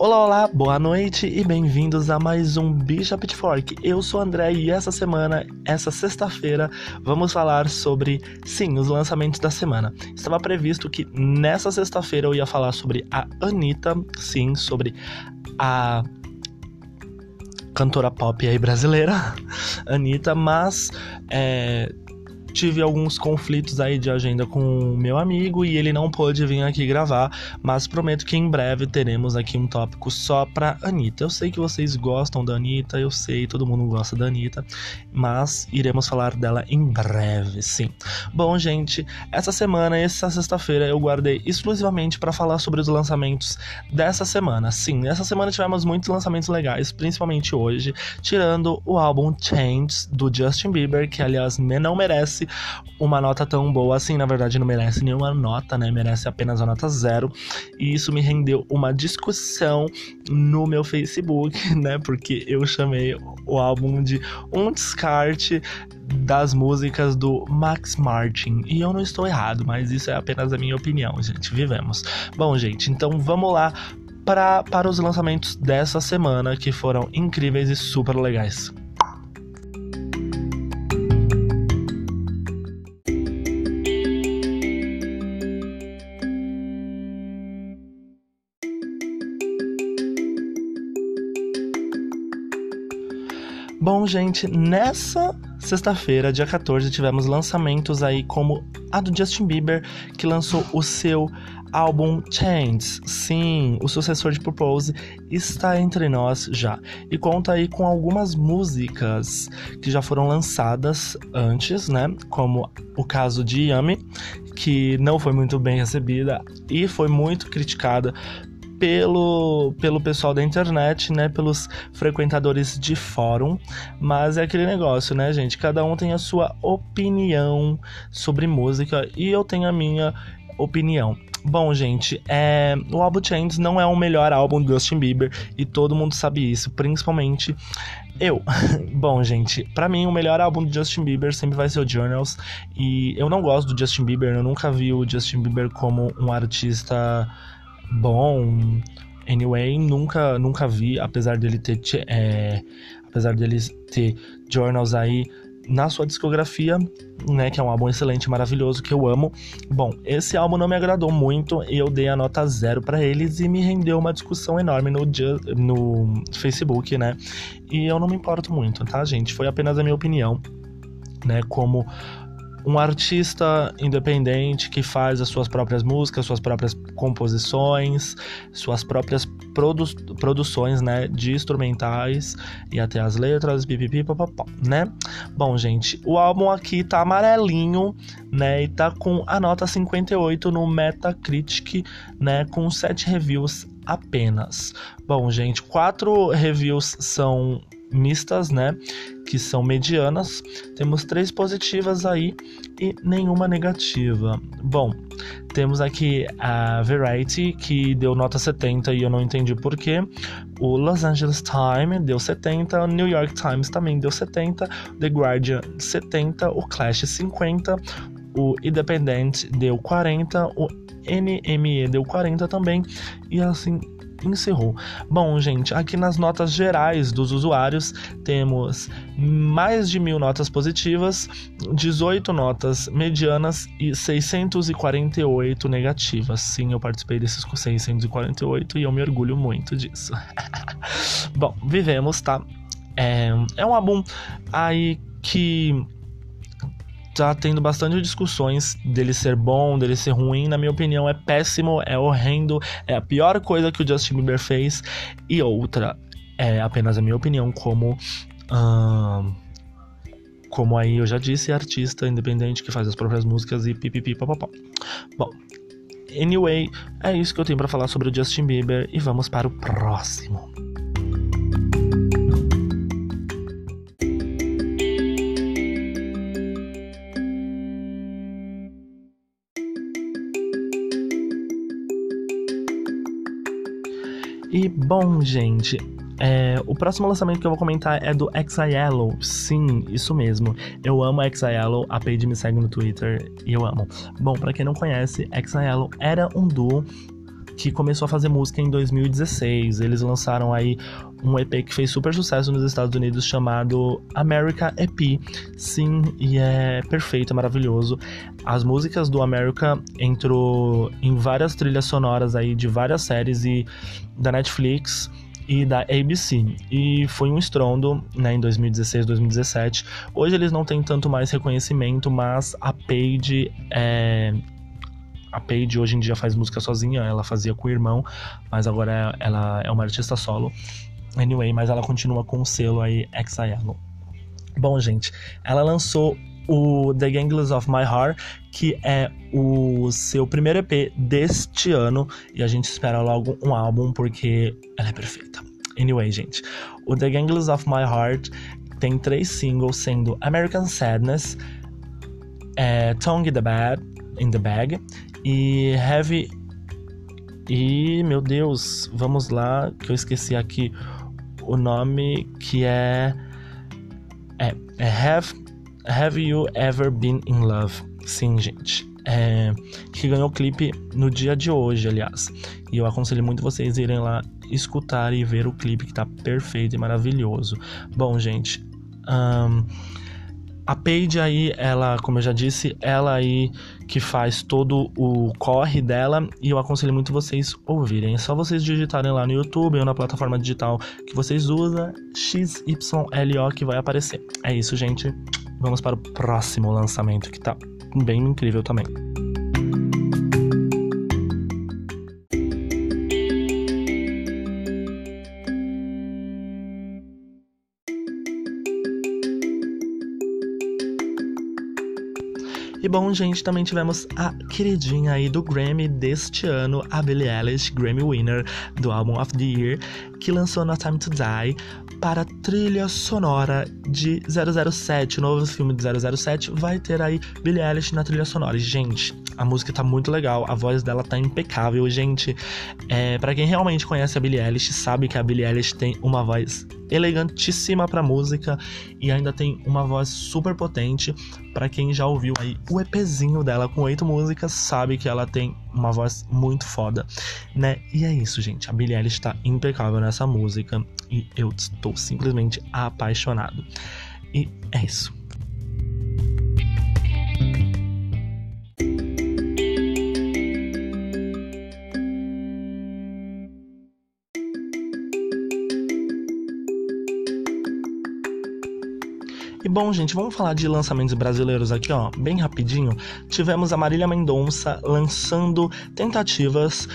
Olá, olá, boa noite e bem-vindos a mais um Bicha Pitchfork. Eu sou o André e essa semana, essa sexta-feira, vamos falar sobre, sim, os lançamentos da semana. Estava previsto que nessa sexta-feira eu ia falar sobre a Anitta, sim, sobre a cantora pop aí brasileira, Anitta, mas é, tive alguns conflitos aí de agenda com o meu amigo e ele não pôde vir aqui gravar, mas prometo que em breve teremos aqui um tópico só pra Anitta. Eu sei que vocês gostam da Anitta, eu sei, todo mundo gosta da Anitta, mas iremos falar dela em breve, sim. Bom, gente, essa semana, essa sexta-feira, eu guardei exclusivamente para falar sobre os lançamentos dessa semana. Sim, essa semana tivemos muitos lançamentos legais, principalmente hoje, tirando o álbum Change do Justin Bieber, que aliás não merece merece uma nota tão boa assim. Na verdade, não merece nenhuma nota, né? Merece apenas a nota zero. E isso me rendeu uma discussão no meu Facebook, né? Porque eu chamei o álbum de um descarte das músicas do Max Martin. E eu não estou errado, mas isso é apenas a minha opinião, gente. Vivemos. Bom, gente, então vamos lá para, para os lançamentos dessa semana que foram incríveis e super legais. Bom, gente, nessa sexta-feira, dia 14, tivemos lançamentos aí como a do Justin Bieber, que lançou o seu álbum Change. Sim, o sucessor de Purpose está entre nós já. E conta aí com algumas músicas que já foram lançadas antes, né? Como o caso de Yummy, que não foi muito bem recebida e foi muito criticada pelo, pelo pessoal da internet, né? Pelos frequentadores de fórum. Mas é aquele negócio, né, gente? Cada um tem a sua opinião sobre música e eu tenho a minha opinião. Bom, gente, é... o álbum Change não é o melhor álbum do Justin Bieber e todo mundo sabe isso, principalmente eu. Bom, gente, para mim o melhor álbum do Justin Bieber sempre vai ser o Journals e eu não gosto do Justin Bieber, eu nunca vi o Justin Bieber como um artista bom. Anyway, nunca, nunca vi, apesar dele ter, é, apesar dele ter journals aí na sua discografia, né, que é um álbum excelente, maravilhoso, que eu amo. Bom, esse álbum não me agradou muito e eu dei a nota zero para eles e me rendeu uma discussão enorme no, no Facebook, né? E eu não me importo muito, tá, gente? Foi apenas a minha opinião, né, como um artista independente que faz as suas próprias músicas, suas próprias composições, suas próprias produ produções, né, de instrumentais e até as letras, pipipi, papapá, né? Bom, gente, o álbum aqui tá amarelinho, né, e tá com a nota 58 no Metacritic, né, com 7 reviews apenas. Bom, gente, quatro reviews são mistas, né? Que são medianas. Temos três positivas aí e nenhuma negativa. Bom, temos aqui a Variety, que deu nota 70 e eu não entendi porquê. O Los Angeles Times deu 70, o New York Times também deu 70, The Guardian 70, o Clash 50, o Independent deu 40, o NME deu 40 também, e assim encerrou. Bom, gente, aqui nas notas gerais dos usuários temos mais de mil notas positivas, 18 notas medianas e 648 negativas. Sim, eu participei desses 648 e eu me orgulho muito disso. Bom, vivemos, tá? É, é um álbum aí que tá tendo bastante discussões dele ser bom, dele ser ruim. Na minha opinião, é péssimo, é horrendo, é a pior coisa que o Justin Bieber fez. E outra, é apenas a minha opinião, como. Como aí eu já disse, artista independente que faz as próprias músicas e pipipi papapá. Bom, anyway, é isso que eu tenho para falar sobre o Justin Bieber e vamos para o próximo. Bom, gente, é, o próximo lançamento que eu vou comentar é do Exaiello. Sim, isso mesmo. Eu amo Exaiello, a Paige me segue no Twitter e eu amo. Bom, para quem não conhece, Exaiello era um duo que começou a fazer música em 2016. Eles lançaram aí um EP que fez super sucesso nos Estados Unidos chamado America EP. Sim, e é perfeito, é maravilhoso. As músicas do America entrou em várias trilhas sonoras aí de várias séries e da Netflix e da ABC. E foi um estrondo né, em 2016, 2017. Hoje eles não têm tanto mais reconhecimento, mas a Paige é. A Paige hoje em dia faz música sozinha, ela fazia com o irmão, mas agora ela é uma artista solo. Anyway, mas ela continua com o selo aí XIL. Bom, gente, ela lançou o The Gangles of My Heart, que é o seu primeiro EP deste ano, e a gente espera logo um álbum porque ela é perfeita. Anyway, gente, o The Gangles of My Heart tem três singles, sendo American Sadness, é, Tongue the, Bad, in the Bag e Heavy. E, meu Deus, vamos lá, que eu esqueci aqui o nome, que é. É, é Have Have You Ever Been in Love? Sim, gente. É, que ganhou o clipe no dia de hoje, aliás. E eu aconselho muito vocês irem lá escutar e ver o clipe que tá perfeito e maravilhoso. Bom, gente, um, a Paige aí, ela, como eu já disse, ela aí que faz todo o corre dela e eu aconselho muito vocês ouvirem. É só vocês digitarem lá no YouTube ou na plataforma digital que vocês usam, XYLO que vai aparecer. É isso, gente vamos para o próximo lançamento que tá bem incrível também. E bom, gente, também tivemos a queridinha aí do Grammy deste ano, a Billie Eilish, Grammy winner do álbum of the Year, que lançou No Time to Die para trilha sonora de 007, o novo filme de 007, vai ter aí Billie Eilish na trilha sonora. E, gente, a música tá muito legal, a voz dela tá impecável, gente. É, para quem realmente conhece a Billie Eilish, sabe que a Billie Eilish tem uma voz elegantíssima para música e ainda tem uma voz super potente. Para quem já ouviu aí o EPzinho dela com oito músicas, sabe que ela tem uma voz muito foda, né? E é isso, gente. A Billie Eilish tá impecável nessa música e eu estou simplesmente apaixonado. E é isso. Bom, gente, vamos falar de lançamentos brasileiros aqui, ó, bem rapidinho. Tivemos a Marília Mendonça lançando Tentativas.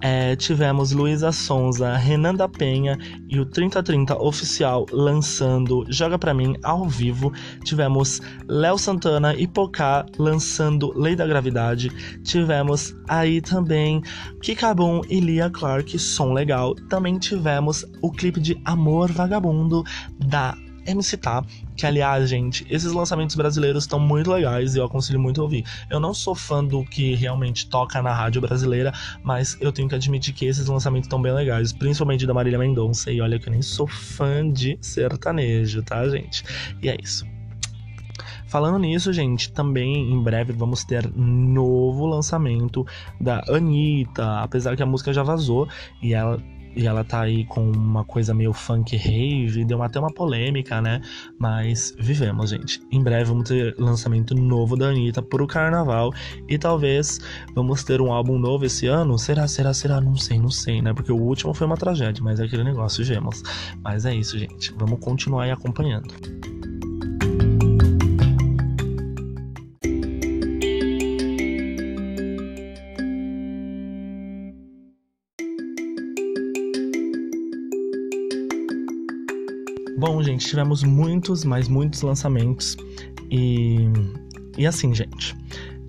É, tivemos Luísa Sonza, Renan da Penha e o 3030 Oficial lançando Joga Pra Mim ao vivo. Tivemos Léo Santana e Pocá lançando Lei da Gravidade. Tivemos aí também Kikabum e Lia Clark, som legal. Também tivemos o clipe de Amor Vagabundo da MC Tá, que aliás, gente, esses lançamentos brasileiros estão muito legais e eu aconselho muito a ouvir. Eu não sou fã do que realmente toca na rádio brasileira, mas eu tenho que admitir que esses lançamentos estão bem legais, principalmente da Marília Mendonça. E olha que eu nem sou fã de sertanejo, tá, gente? E é isso. Falando nisso, gente, também em breve vamos ter novo lançamento da Anitta, apesar que a música já vazou e ela e ela tá aí com uma coisa meio funk rave, deu até uma polêmica, né? Mas vivemos, gente. Em breve vamos ter lançamento novo da Anitta pro carnaval e talvez vamos ter um álbum novo esse ano. Será, será, será? Não sei, não sei, né? Porque o último foi uma tragédia, mas é aquele negócio, gemos. Mas é isso, gente. Vamos continuar aí acompanhando. Bom, gente, tivemos muitos, mas muitos lançamentos. E, e assim, gente,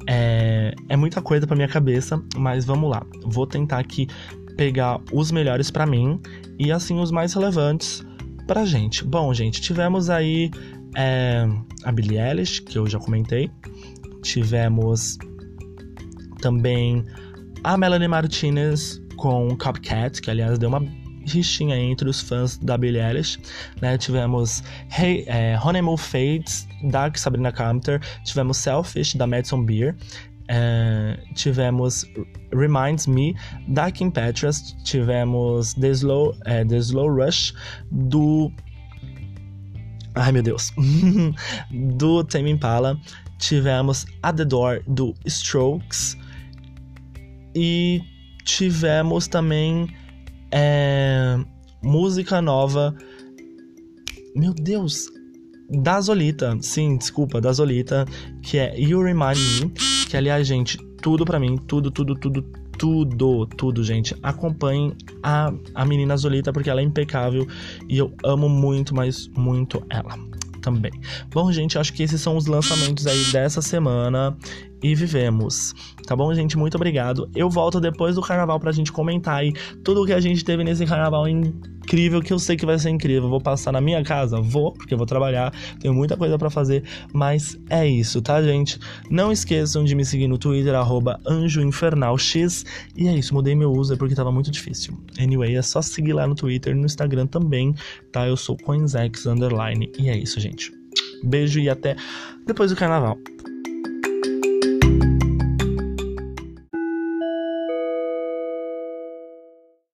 é, é muita coisa pra minha cabeça, mas vamos lá. Vou tentar aqui pegar os melhores para mim e assim os mais relevantes pra gente. Bom, gente, tivemos aí é, a Billie Eilish, que eu já comentei. Tivemos também a Melanie Martinez com Copcat, que aliás deu uma rixinha entre os fãs da Billie Eilish, né? Tivemos hey, é, Honeymoon Fades, da Sabrina Carpenter, tivemos Selfish, da Madison Beer, É, tivemos Reminds Me, da Kim Petras, tivemos The Slow, é, The Slow Rush, do... Ai, meu Deus. do Tame Impala. Tivemos At The Door, do Strokes. E tivemos também é, música nova. Meu Deus, da Zolita, sim, desculpa, da Zolita, que é You Remind Me, que aliás, gente, tudo para mim, tudo, tudo, tudo, tudo, tudo, gente. Acompanhem a, a menina Zolita porque ela é impecável e eu amo muito, mas muito ela também. Bom, gente, acho que esses são os lançamentos aí dessa semana e vivemos. Tá bom, gente? Muito obrigado. Eu volto depois do carnaval pra gente comentar aí tudo o que a gente teve nesse carnaval incrível, que eu sei que vai ser incrível. Vou passar na minha casa? Vou, porque eu vou trabalhar, tenho muita coisa para fazer, mas é isso, tá, gente? Não esqueçam de me seguir no Twitter, anjoinfernalx. E é isso, mudei meu user porque tava muito difícil. Anyway, é só seguir lá no Twitter, no Instagram também, tá? Eu sou CoinsX. E é isso, gente. Beijo e até depois do carnaval.